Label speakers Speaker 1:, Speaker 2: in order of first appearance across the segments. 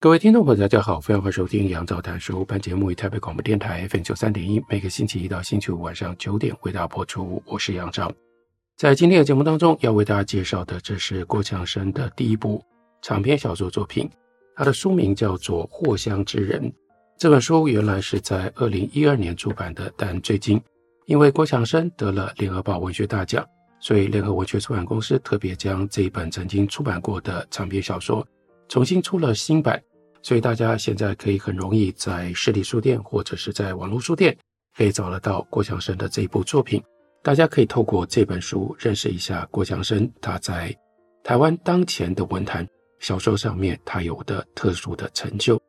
Speaker 1: 各位听众朋友，大家好，非常欢迎收听杨照谈书。本节目于台北广播电台 FM 九三点一，每个星期一到星期五晚上九点为大家播出。我是杨照，在今天的节目当中，要为大家介绍的，这是郭强生的第一部长篇小说作品。他的书名叫做《藿香之人》。这本书原来是在二零一二年出版的，但最近因为郭强生得了联合报文学大奖，所以联合文学出版公司特别将这一本曾经出版过的长篇小说重新出了新版。所以大家现在可以很容易在实体书店或者是在网络书店可以找得到郭强生的这一部作品。大家可以透过这本书认识一下郭强生，他在台湾当前的文坛小说上面他有的特殊的成就。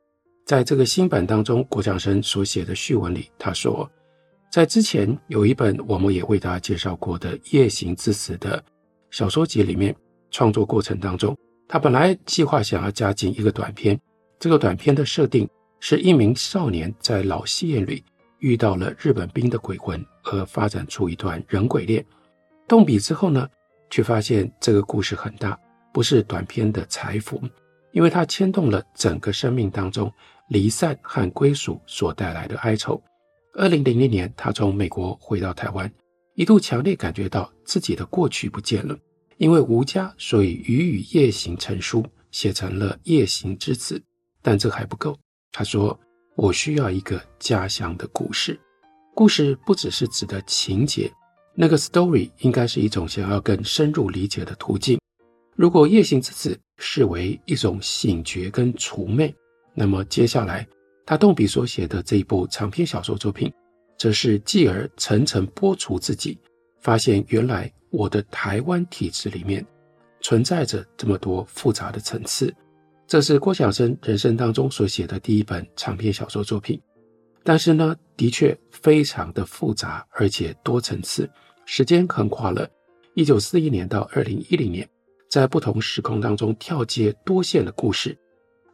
Speaker 1: 在这个新版当中，郭强生所写的序文里，他说，在之前有一本我们也为大家介绍过的《夜行之死》的小说集里面，创作过程当中，他本来计划想要加进一个短篇。这个短片的设定是一名少年在老戏院里遇到了日本兵的鬼魂，而发展出一段人鬼恋。动笔之后呢，却发现这个故事很大，不是短篇的财富，因为它牵动了整个生命当中离散和归属所带来的哀愁。二零零零年，他从美国回到台湾，一度强烈感觉到自己的过去不见了，因为无家，所以予以夜行成书，写成了《夜行之子》。但这还不够，他说：“我需要一个家乡的故事。故事不只是指的情节，那个 story 应该是一种想要更深入理解的途径。如果夜行之子视为一种醒觉跟除魅，那么接下来他动笔所写的这一部长篇小说作品，则是继而层层剥除自己，发现原来我的台湾体制里面存在着这么多复杂的层次。”这是郭强生人生当中所写的第一本长篇小说作品，但是呢，的确非常的复杂，而且多层次，时间横跨了一九四一年到二零一零年，在不同时空当中跳接多线的故事，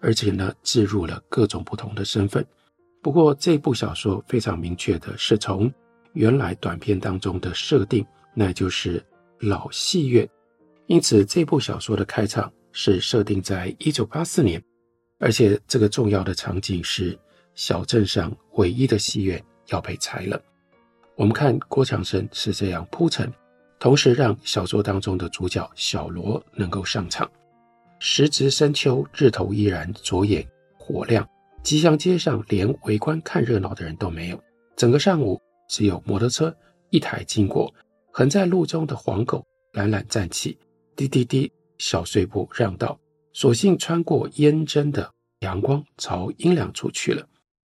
Speaker 1: 而且呢，置入了各种不同的身份。不过这部小说非常明确的是从原来短篇当中的设定，那就是老戏院，因此这部小说的开场。是设定在一九八四年，而且这个重要的场景是小镇上唯一的戏院要被拆了。我们看郭强生是这样铺陈，同时让小说当中的主角小罗能够上场。时值深秋，日头依然灼眼火亮，吉祥街上连围观看热闹的人都没有。整个上午只有摩托车一台经过，横在路中的黄狗懒懒站起，滴滴滴。小碎步让道，索性穿过烟蒸的阳光，朝阴凉处去了。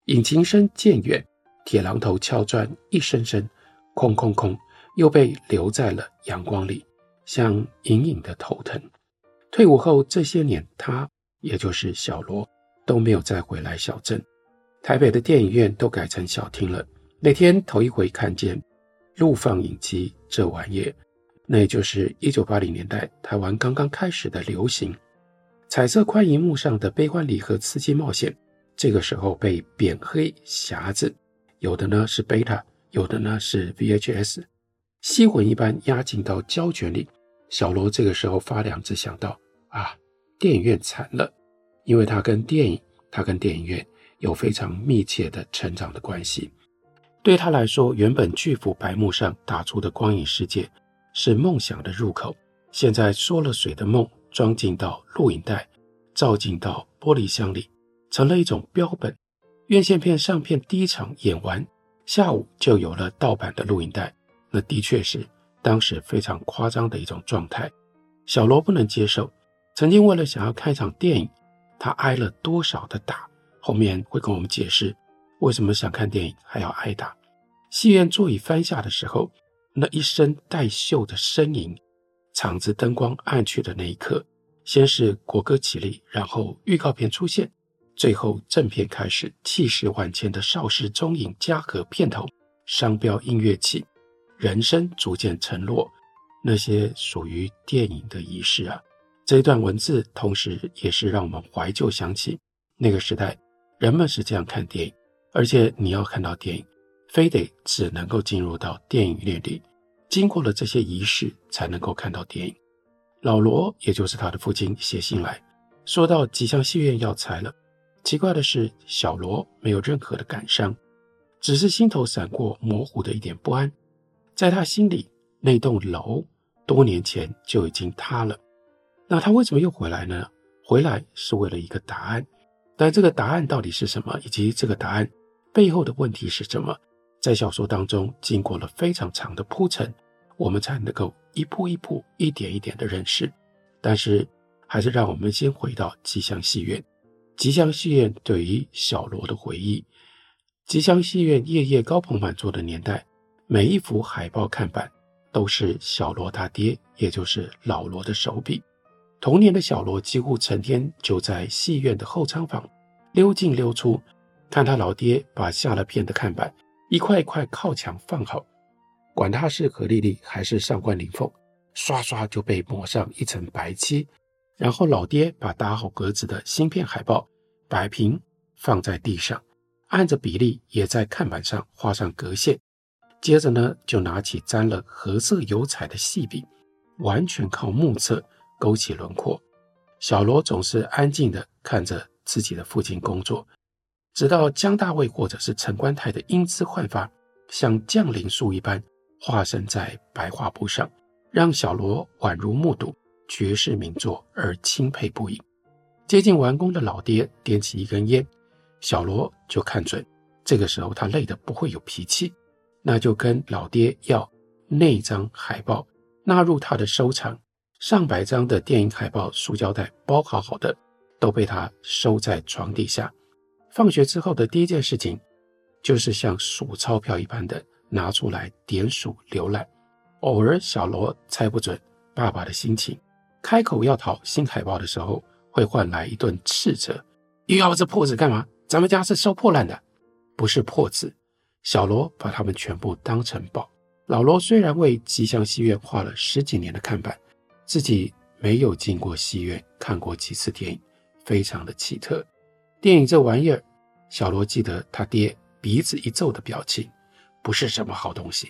Speaker 1: 引擎声渐远，铁榔头敲砖一声声，空空空，又被留在了阳光里，像隐隐的头疼。退伍后这些年，他也就是小罗都没有再回来小镇。台北的电影院都改成小厅了。那天头一回看见录放影机这玩意儿。那也就是一九八零年代台湾刚刚开始的流行，彩色宽银幕上的悲欢离合、刺激冒险，这个时候被扁黑匣子，有的呢是贝塔，有的呢是 VHS，吸魂一般压进到胶卷里。小罗这个时候发凉，只想到啊，电影院惨了，因为他跟电影，他跟电影院有非常密切的成长的关系。对他来说，原本巨幅白幕上打出的光影世界。是梦想的入口，现在缩了水的梦装进到录影带，照进到玻璃箱里，成了一种标本。院线片上片第一场演完，下午就有了盗版的录影带，那的确是当时非常夸张的一种状态。小罗不能接受，曾经为了想要看一场电影，他挨了多少的打，后面会跟我们解释为什么想看电影还要挨打。戏院座椅翻下的时候。那一身带锈的身影，场子灯光暗去的那一刻，先是国歌起立，然后预告片出现，最后正片开始，气势万千的邵氏中影嘉禾片头，商标音乐起，人声逐渐沉落，那些属于电影的仪式啊！这一段文字，同时也是让我们怀旧想起那个时代，人们是这样看电影，而且你要看到电影，非得只能够进入到电影院里。经过了这些仪式，才能够看到电影。老罗，也就是他的父亲，写信来说到吉祥戏院要拆了。奇怪的是，小罗没有任何的感伤，只是心头闪过模糊的一点不安。在他心里，那栋楼多年前就已经塌了。那他为什么又回来呢？回来是为了一个答案，但这个答案到底是什么？以及这个答案背后的问题是什么？在小说当中，经过了非常长的铺陈。我们才能够一步一步、一点一点的认识。但是，还是让我们先回到吉祥戏院。吉祥戏院对于小罗的回忆，吉祥戏院夜夜高朋满座的年代，每一幅海报看板都是小罗他爹，也就是老罗的手笔。童年的小罗几乎成天就在戏院的后舱房溜进溜出，看他老爹把下了片的看板一块一块靠墙放好。管它是何丽丽还是上官灵凤，刷刷就被抹上一层白漆，然后老爹把打好格子的芯片海报摆平放在地上，按着比例也在看板上画上格线，接着呢就拿起沾了褐色油彩的细笔，完全靠目测勾起轮廓。小罗总是安静地看着自己的父亲工作，直到姜大卫或者是陈观泰的英姿焕发，像降临术一般。化身在白画布上，让小罗宛如目睹绝世名作而钦佩不已。接近完工的老爹点起一根烟，小罗就看准，这个时候他累得不会有脾气，那就跟老爹要那张海报纳入他的收藏。上百张的电影海报，塑胶袋包好好的，都被他收在床底下。放学之后的第一件事情，就是像数钞票一般的。拿出来点数浏览，偶尔小罗猜不准爸爸的心情，开口要讨新海报的时候，会换来一顿斥责：“又要这破纸干嘛？咱们家是收破烂的，不是破纸。”小罗把他们全部当成宝。老罗虽然为吉祥戏院画了十几年的看板，自己没有进过戏院看过几次电影，非常的奇特。电影这玩意儿，小罗记得他爹鼻子一皱的表情。不是什么好东西。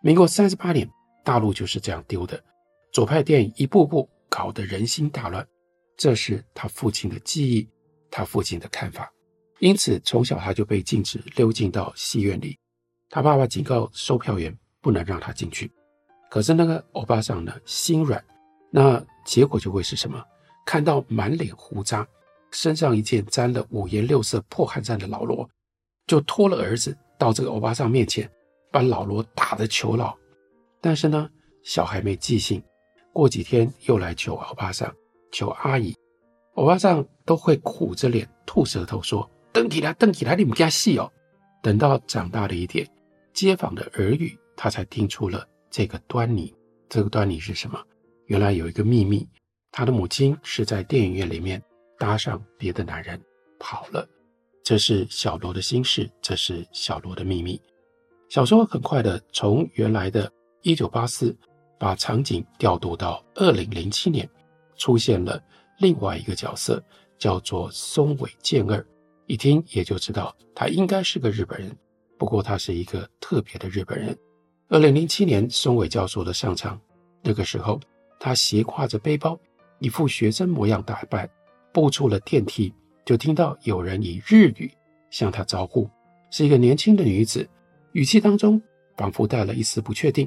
Speaker 1: 民国三十八年，大陆就是这样丢的。左派电影一步步搞得人心大乱，这是他父亲的记忆，他父亲的看法。因此，从小他就被禁止溜进到戏院里。他爸爸警告售票员不能让他进去。可是那个欧巴桑呢，心软，那结果就会是什么？看到满脸胡渣、身上一件沾了五颜六色破汗衫的老罗，就拖了儿子。到这个欧巴桑面前，把老罗打得求饶。但是呢，小孩没记性，过几天又来求欧巴桑、求阿姨。欧巴桑都会苦着脸、吐舌头说：“瞪起来，瞪起来，你们家戏哦。”等到长大了一点，街坊的耳语，他才听出了这个端倪。这个端倪是什么？原来有一个秘密，他的母亲是在电影院里面搭上别的男人跑了。这是小罗的心事，这是小罗的秘密。小说很快的从原来的1984把场景调度到2007年，出现了另外一个角色，叫做松尾健二。一听也就知道他应该是个日本人，不过他是一个特别的日本人。2007年，松尾教授的上场，那个时候他斜挎着背包，一副学生模样打扮，步出了电梯。就听到有人以日语向他招呼，是一个年轻的女子，语气当中仿佛带了一丝不确定。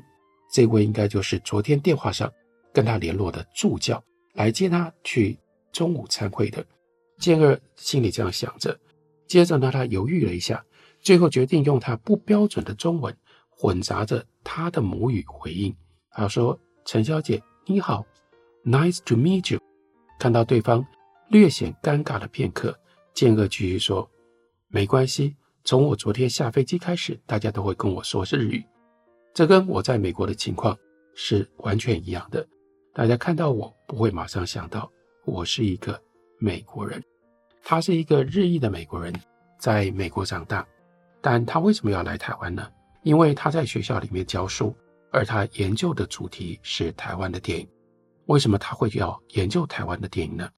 Speaker 1: 这位应该就是昨天电话上跟他联络的助教，来接他去中午餐会的。健二心里这样想着，接着呢，他犹豫了一下，最后决定用他不标准的中文混杂着他的母语回应。他说：“陈小姐，你好，Nice to meet you。”看到对方。略显尴尬了片刻，健二继续说：“没关系，从我昨天下飞机开始，大家都会跟我说日语。这跟我在美国的情况是完全一样的。大家看到我不会马上想到我是一个美国人。他是一个日裔的美国人，在美国长大，但他为什么要来台湾呢？因为他在学校里面教书，而他研究的主题是台湾的电影。为什么他会要研究台湾的电影呢？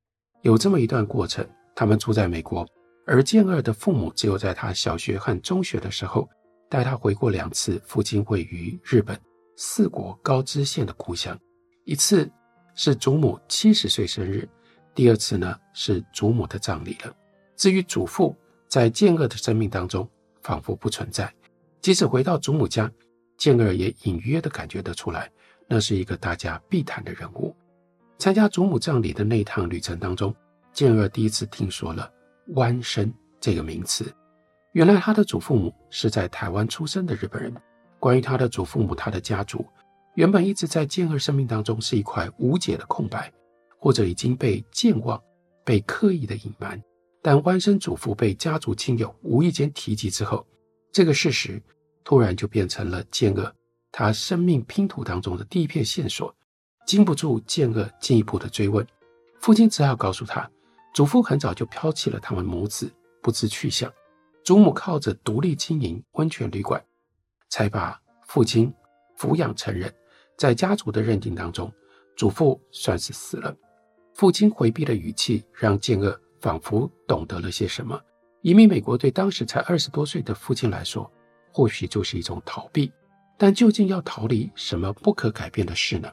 Speaker 1: 有这么一段过程，他们住在美国，而健二的父母只有在他小学和中学的时候带他回过两次父亲位于日本四国高知县的故乡，一次是祖母七十岁生日，第二次呢是祖母的葬礼了。至于祖父，在健二的生命当中仿佛不存在，即使回到祖母家，健二也隐约的感觉得出来，那是一个大家必谈的人物。参加祖母葬礼的那趟旅程当中，健二第一次听说了“湾生”这个名词。原来他的祖父母是在台湾出生的日本人。关于他的祖父母，他的家族原本一直在健二生命当中是一块无解的空白，或者已经被健忘、被刻意的隐瞒。但湾生祖父被家族亲友无意间提及之后，这个事实突然就变成了健二他生命拼图当中的第一片线索。经不住健二进一步的追问，父亲只好告诉他，祖父很早就抛弃了他们母子，不知去向。祖母靠着独立经营温泉旅馆，才把父亲抚养成人。在家族的认定当中，祖父算是死了。父亲回避的语气让健二仿佛懂得了些什么。移民美国对当时才二十多岁的父亲来说，或许就是一种逃避。但究竟要逃离什么不可改变的事呢？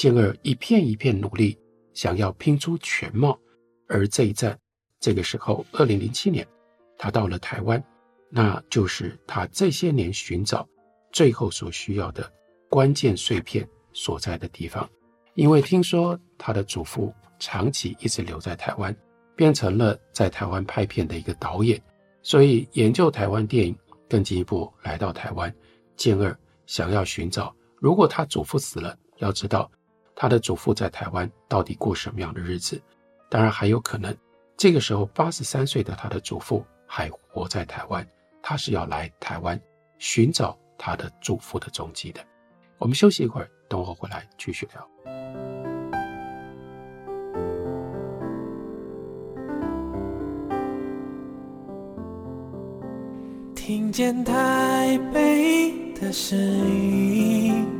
Speaker 1: 健二一片一片努力，想要拼出全貌。而这一站，这个时候，二零零七年，他到了台湾，那就是他这些年寻找最后所需要的关键碎片所在的地方。因为听说他的祖父长期一直留在台湾，变成了在台湾拍片的一个导演，所以研究台湾电影，更进一步来到台湾。健二想要寻找，如果他祖父死了，要知道。他的祖父在台湾到底过什么样的日子？当然还有可能，这个时候八十三岁的他的祖父还活在台湾，他是要来台湾寻找他的祖父的踪迹的。我们休息一会儿，等我回来继续聊。
Speaker 2: 听见台北的声音。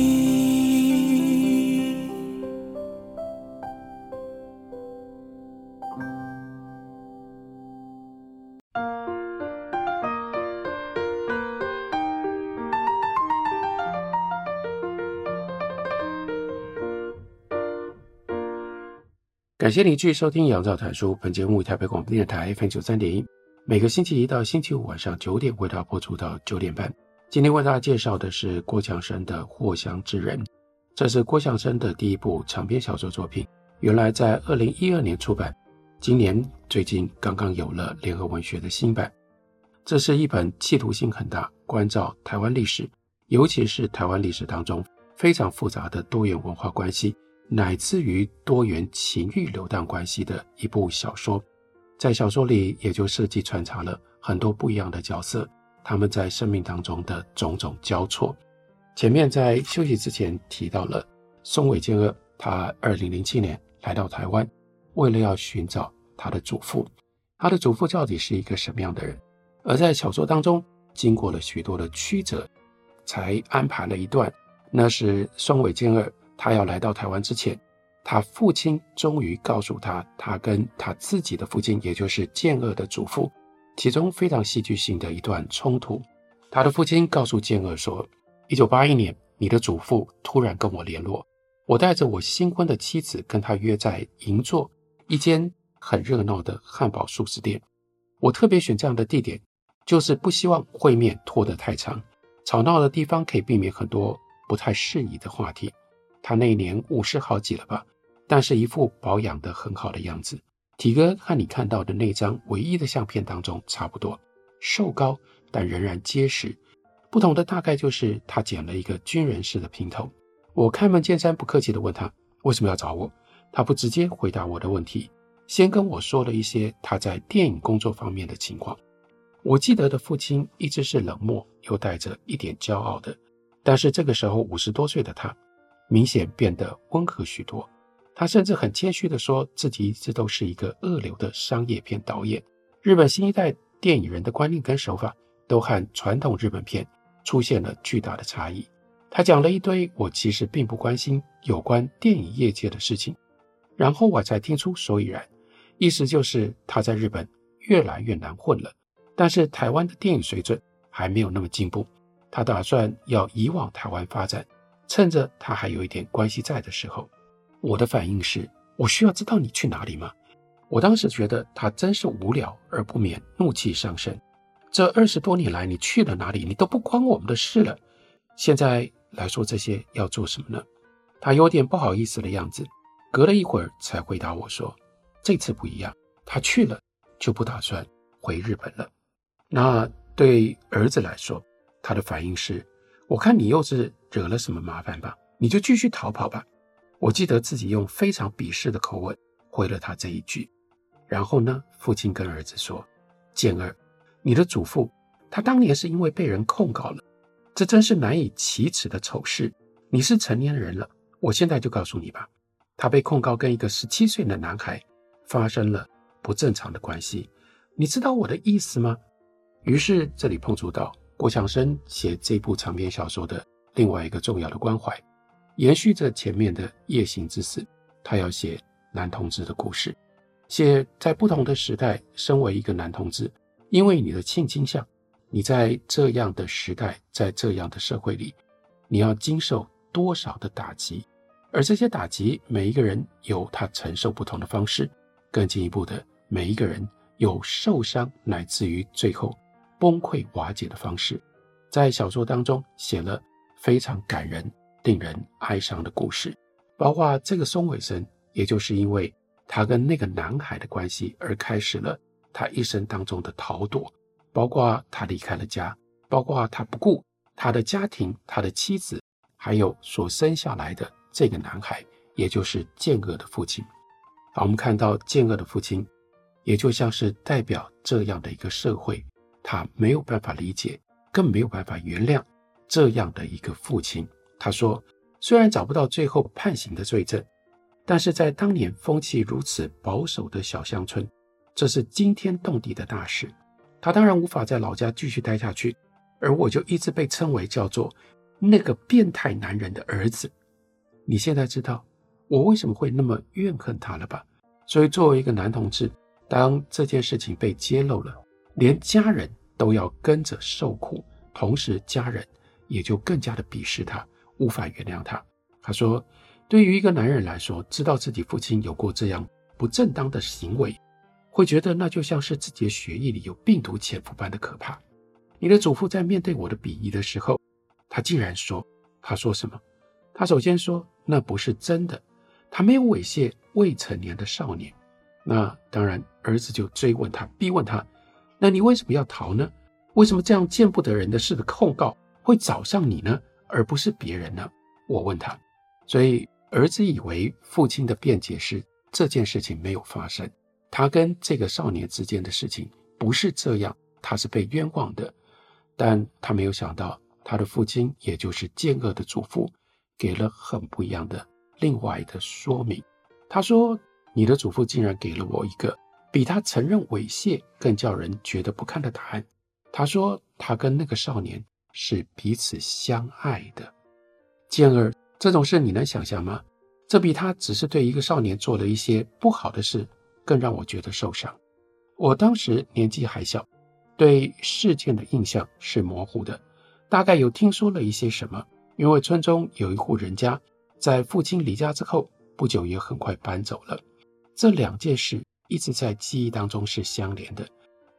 Speaker 1: 感谢你继续收听《杨照谈书》，本节目台北广播电台 FM 九三点一，每个星期一到星期五晚上九点为大家播出到九点半。今天为大家介绍的是郭强生的《藿香之人》，这是郭强生的第一部长篇小说作品，原来在二零一二年出版，今年最近刚刚有了联合文学的新版。这是一本企图性很大，关照台湾历史，尤其是台湾历史当中非常复杂的多元文化关系。乃至于多元情欲流荡关系的一部小说，在小说里也就设计穿插了很多不一样的角色，他们在生命当中的种种交错。前面在休息之前提到了松尾健二，他二零零七年来到台湾，为了要寻找他的祖父，他的祖父到底是一个什么样的人？而在小说当中，经过了许多的曲折，才安排了一段，那是松尾健二。他要来到台湾之前，他父亲终于告诉他，他跟他自己的父亲，也就是健二的祖父，其中非常戏剧性的一段冲突。他的父亲告诉健二说：“一九八一年，你的祖父突然跟我联络，我带着我新婚的妻子跟他约在银座一间很热闹的汉堡素食店。我特别选这样的地点，就是不希望会面拖得太长，吵闹的地方可以避免很多不太适宜的话题。”他那一年五十好几了吧，但是一副保养得很好的样子，体格和你看到的那张唯一的相片当中差不多，瘦高但仍然结实。不同的大概就是他剪了一个军人式的平头。我开门见山不客气地问他：“为什么要找我？他不直接回答我的问题，先跟我说了一些他在电影工作方面的情况。我记得的父亲一直是冷漠又带着一点骄傲的，但是这个时候五十多岁的他，明显变得温和许多。他甚至很谦虚地说自己一直都是一个二流的商业片导演。日本新一代电影人的观念跟手法都和传统日本片出现了巨大的差异。他讲了一堆我其实并不关心有关电影业界的事情，然后我才听出所以然，意思就是他在日本越来越难混了。但是台湾的电影水准还没有那么进步，他打算要移往台湾发展，趁着他还有一点关系在的时候。我的反应是：我需要知道你去哪里吗？我当时觉得他真是无聊，而不免怒气上升。这二十多年来，你去了哪里？你都不关我们的事了。现在来说这些要做什么呢？他有点不好意思的样子，隔了一会儿才回答我说：“这次不一样，他去了就不打算回日本了。”那对儿子来说，他的反应是：“我看你又是惹了什么麻烦吧？你就继续逃跑吧。”我记得自己用非常鄙视的口吻回了他这一句。然后呢，父亲跟儿子说：“健儿，你的祖父他当年是因为被人控告了。”这真是难以启齿的丑事。你是成年人了，我现在就告诉你吧。他被控告跟一个十七岁的男孩发生了不正常的关系。你知道我的意思吗？于是这里碰触到郭强生写这部长篇小说的另外一个重要的关怀，延续着前面的夜行之死，他要写男同志的故事，写在不同的时代，身为一个男同志，因为你的性倾向。你在这样的时代，在这样的社会里，你要经受多少的打击？而这些打击，每一个人有他承受不同的方式。更进一步的，每一个人有受伤乃至于最后崩溃瓦解的方式。在小说当中写了非常感人、令人哀伤的故事，包括这个松尾生，也就是因为他跟那个男孩的关系而开始了他一生当中的逃躲。包括他离开了家，包括他不顾他的家庭、他的妻子，还有所生下来的这个男孩，也就是健恶的父亲。好，我们看到健恶的父亲，也就像是代表这样的一个社会，他没有办法理解，更没有办法原谅这样的一个父亲。他说，虽然找不到最后判刑的罪证，但是在当年风气如此保守的小乡村，这是惊天动地的大事。他当然无法在老家继续待下去，而我就一直被称为叫做那个变态男人的儿子。你现在知道我为什么会那么怨恨他了吧？所以作为一个男同志，当这件事情被揭露了，连家人都要跟着受苦，同时家人也就更加的鄙视他，无法原谅他。他说，对于一个男人来说，知道自己父亲有过这样不正当的行为。会觉得那就像是自己的血液里有病毒潜伏般的可怕。你的祖父在面对我的鄙夷的时候，他竟然说：“他说什么？他首先说那不是真的，他没有猥亵未成年的少年。那当然，儿子就追问他，逼问他：那你为什么要逃呢？为什么这样见不得人的事的控告会找上你呢，而不是别人呢？我问他，所以儿子以为父亲的辩解是这件事情没有发生。”他跟这个少年之间的事情不是这样，他是被冤枉的，但他没有想到他的父亲，也就是健二的祖父，给了很不一样的另外的说明。他说：“你的祖父竟然给了我一个比他承认猥亵更叫人觉得不堪的答案。他说他跟那个少年是彼此相爱的。健儿，这种事你能想象吗？这比他只是对一个少年做了一些不好的事。”更让我觉得受伤。我当时年纪还小，对事件的印象是模糊的，大概有听说了一些什么。因为村中有一户人家，在父亲离家之后不久也很快搬走了。这两件事一直在记忆当中是相连的。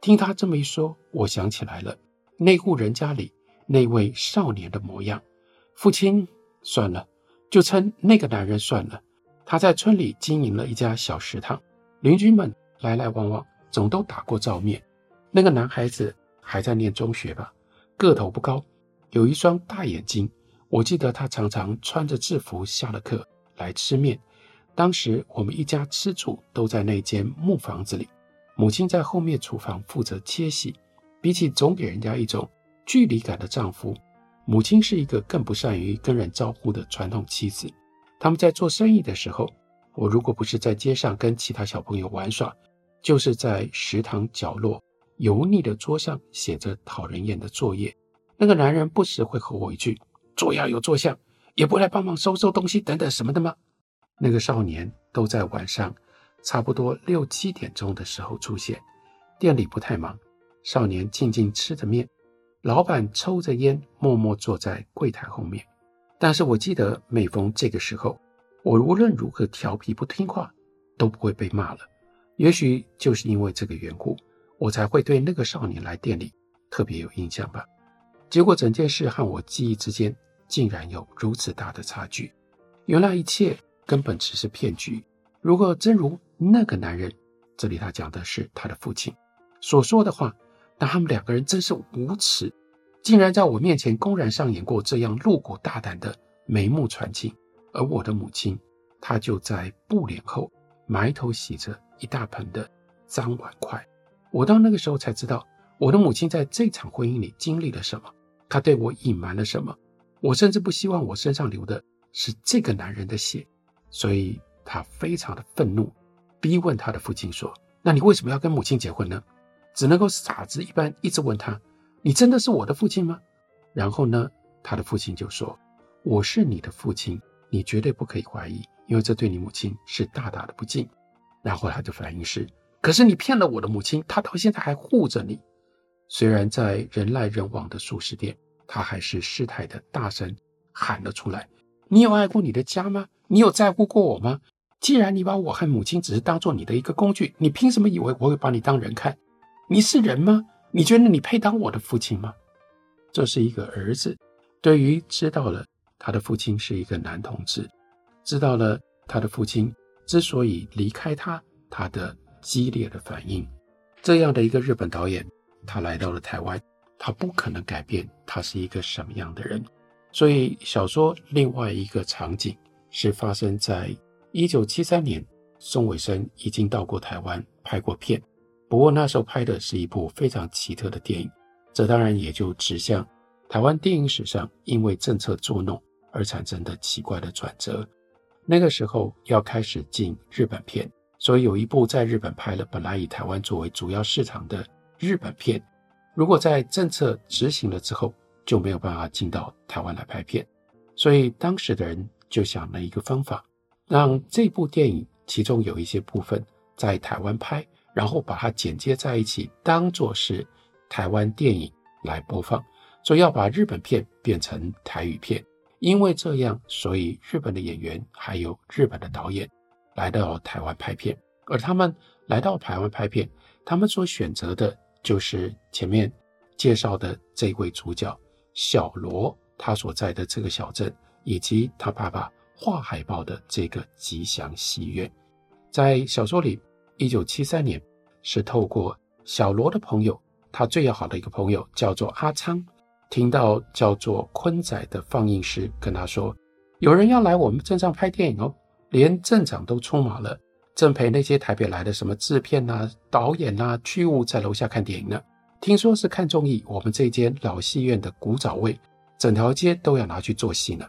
Speaker 1: 听他这么一说，我想起来了，那户人家里那位少年的模样。父亲算了，就称那个男人算了。他在村里经营了一家小食堂。邻居们来来往往，总都打过照面。那个男孩子还在念中学吧，个头不高，有一双大眼睛。我记得他常常穿着制服下了课来吃面，当时我们一家吃住都在那间木房子里，母亲在后面厨房负责切洗。比起总给人家一种距离感的丈夫，母亲是一个更不善于跟人招呼的传统妻子。他们在做生意的时候，我如果不是在街上跟其他小朋友玩耍，就是在食堂角落油腻的桌上写着讨人厌的作业。那个男人不时会吼我一句“做要有做相”，也不来帮忙收收东西等等什么的吗？那个少年都在晚上差不多六七点钟的时候出现，店里不太忙。少年静静吃着面，老板抽着烟，默默坐在柜台后面。但是我记得，每逢这个时候，我无论如何调皮不听话，都不会被骂了。也许就是因为这个缘故，我才会对那个少年来店里特别有印象吧。结果整件事和我记忆之间竟然有如此大的差距，原来一切根本只是骗局。如果真如那个男人，这里他讲的是他的父亲所说的话。但他们两个人真是无耻，竟然在我面前公然上演过这样露骨大胆的眉目传情。而我的母亲，她就在布帘后埋头洗着一大盆的脏碗筷。我到那个时候才知道，我的母亲在这场婚姻里经历了什么，她对我隐瞒了什么。我甚至不希望我身上流的是这个男人的血，所以他非常的愤怒，逼问他的父亲说：“那你为什么要跟母亲结婚呢？”只能够傻子一般一直问他：“你真的是我的父亲吗？”然后呢，他的父亲就说：“我是你的父亲，你绝对不可以怀疑，因为这对你母亲是大大的不敬。”然后他的反应是：“可是你骗了我的母亲，她到现在还护着你。”虽然在人来人往的熟食店，他还是失态的大声喊了出来：“你有爱过你的家吗？你有在乎过我吗？既然你把我和母亲只是当做你的一个工具，你凭什么以为我会把你当人看？”你是人吗？你觉得你配当我的父亲吗？这是一个儿子，对于知道了他的父亲是一个男同志，知道了他的父亲之所以离开他，他的激烈的反应。这样的一个日本导演，他来到了台湾，他不可能改变他是一个什么样的人。所以小说另外一个场景是发生在一九七三年，宋伟生已经到过台湾拍过片。不过那时候拍的是一部非常奇特的电影，这当然也就指向台湾电影史上因为政策作弄而产生的奇怪的转折。那个时候要开始进日本片，所以有一部在日本拍了，本来以台湾作为主要市场的日本片，如果在政策执行了之后，就没有办法进到台湾来拍片。所以当时的人就想了一个方法，让这部电影其中有一些部分在台湾拍。然后把它剪接在一起，当做是台湾电影来播放，所以要把日本片变成台语片。因为这样，所以日本的演员还有日本的导演来到台湾拍片。而他们来到台湾拍片，他们所选择的就是前面介绍的这位主角小罗，他所在的这个小镇，以及他爸爸画海报的这个吉祥戏院。在小说里。一九七三年，是透过小罗的朋友，他最要好的一个朋友叫做阿昌，听到叫做坤仔的放映师跟他说，有人要来我们镇上拍电影哦，连镇长都出马了，正陪那些台北来的什么制片啊、导演啊、剧务在楼下看电影呢。听说是看中意我们这间老戏院的古早味，整条街都要拿去做戏呢。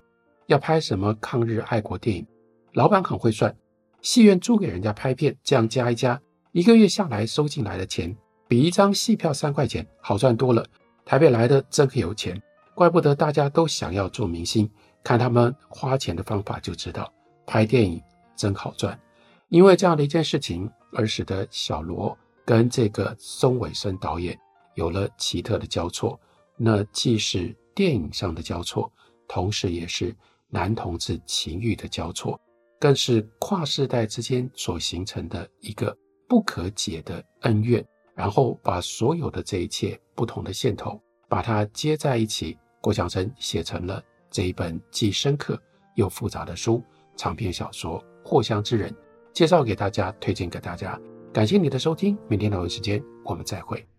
Speaker 1: 要拍什么抗日爱国电影，老板很会算。戏院租给人家拍片，这样加一加，一个月下来收进来的钱比一张戏票三块钱好赚多了。台北来的真有钱，怪不得大家都想要做明星。看他们花钱的方法就知道，拍电影真好赚。因为这样的一件事情，而使得小罗跟这个松尾生导演有了奇特的交错。那既是电影上的交错，同时也是男同志情欲的交错。更是跨世代之间所形成的一个不可解的恩怨，然后把所有的这一切不同的线头，把它接在一起，郭强生写成了这一本既深刻又复杂的书——长篇小说《藿香之人》，介绍给大家，推荐给大家。感谢你的收听，明天同一时间我们再会。